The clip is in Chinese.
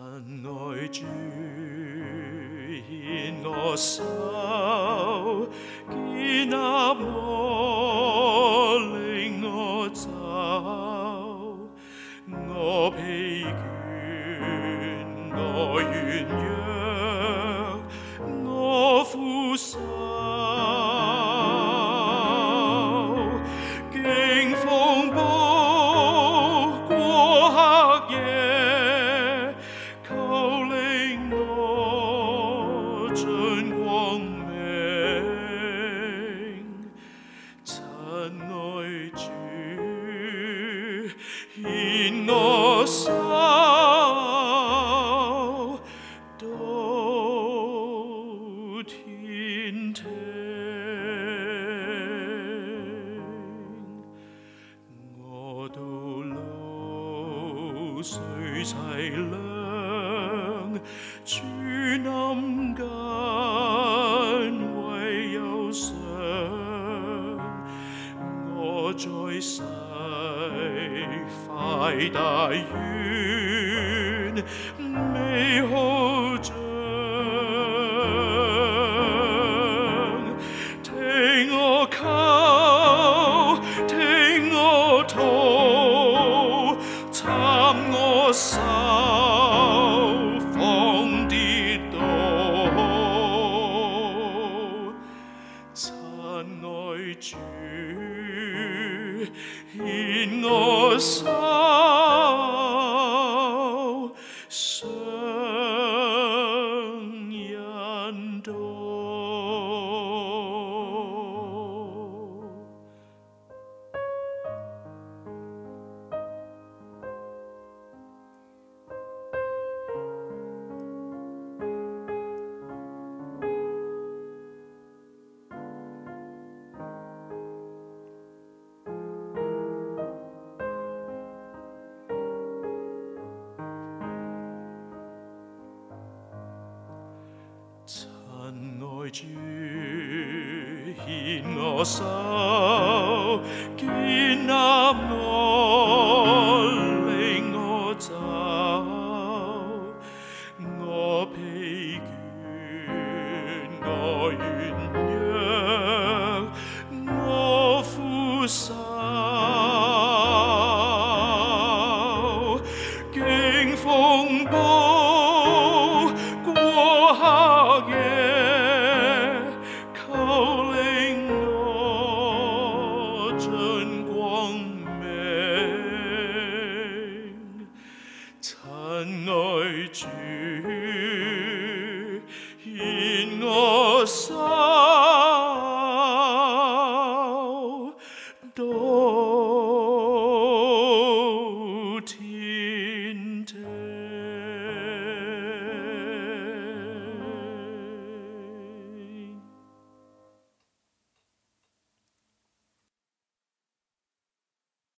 神爱主献我手，建立我，令我走。我疲倦，我软弱，我负心。我到老，谁凄凉？转暗间。世快大愿，美好像。听我叩，听我读，参我首《放倒。亲爱主。引我骚生眼独。我知，我手，建立我，你我走。我疲倦，我怨尤，我负疚。劲风暴过客。真光明，慈爱君。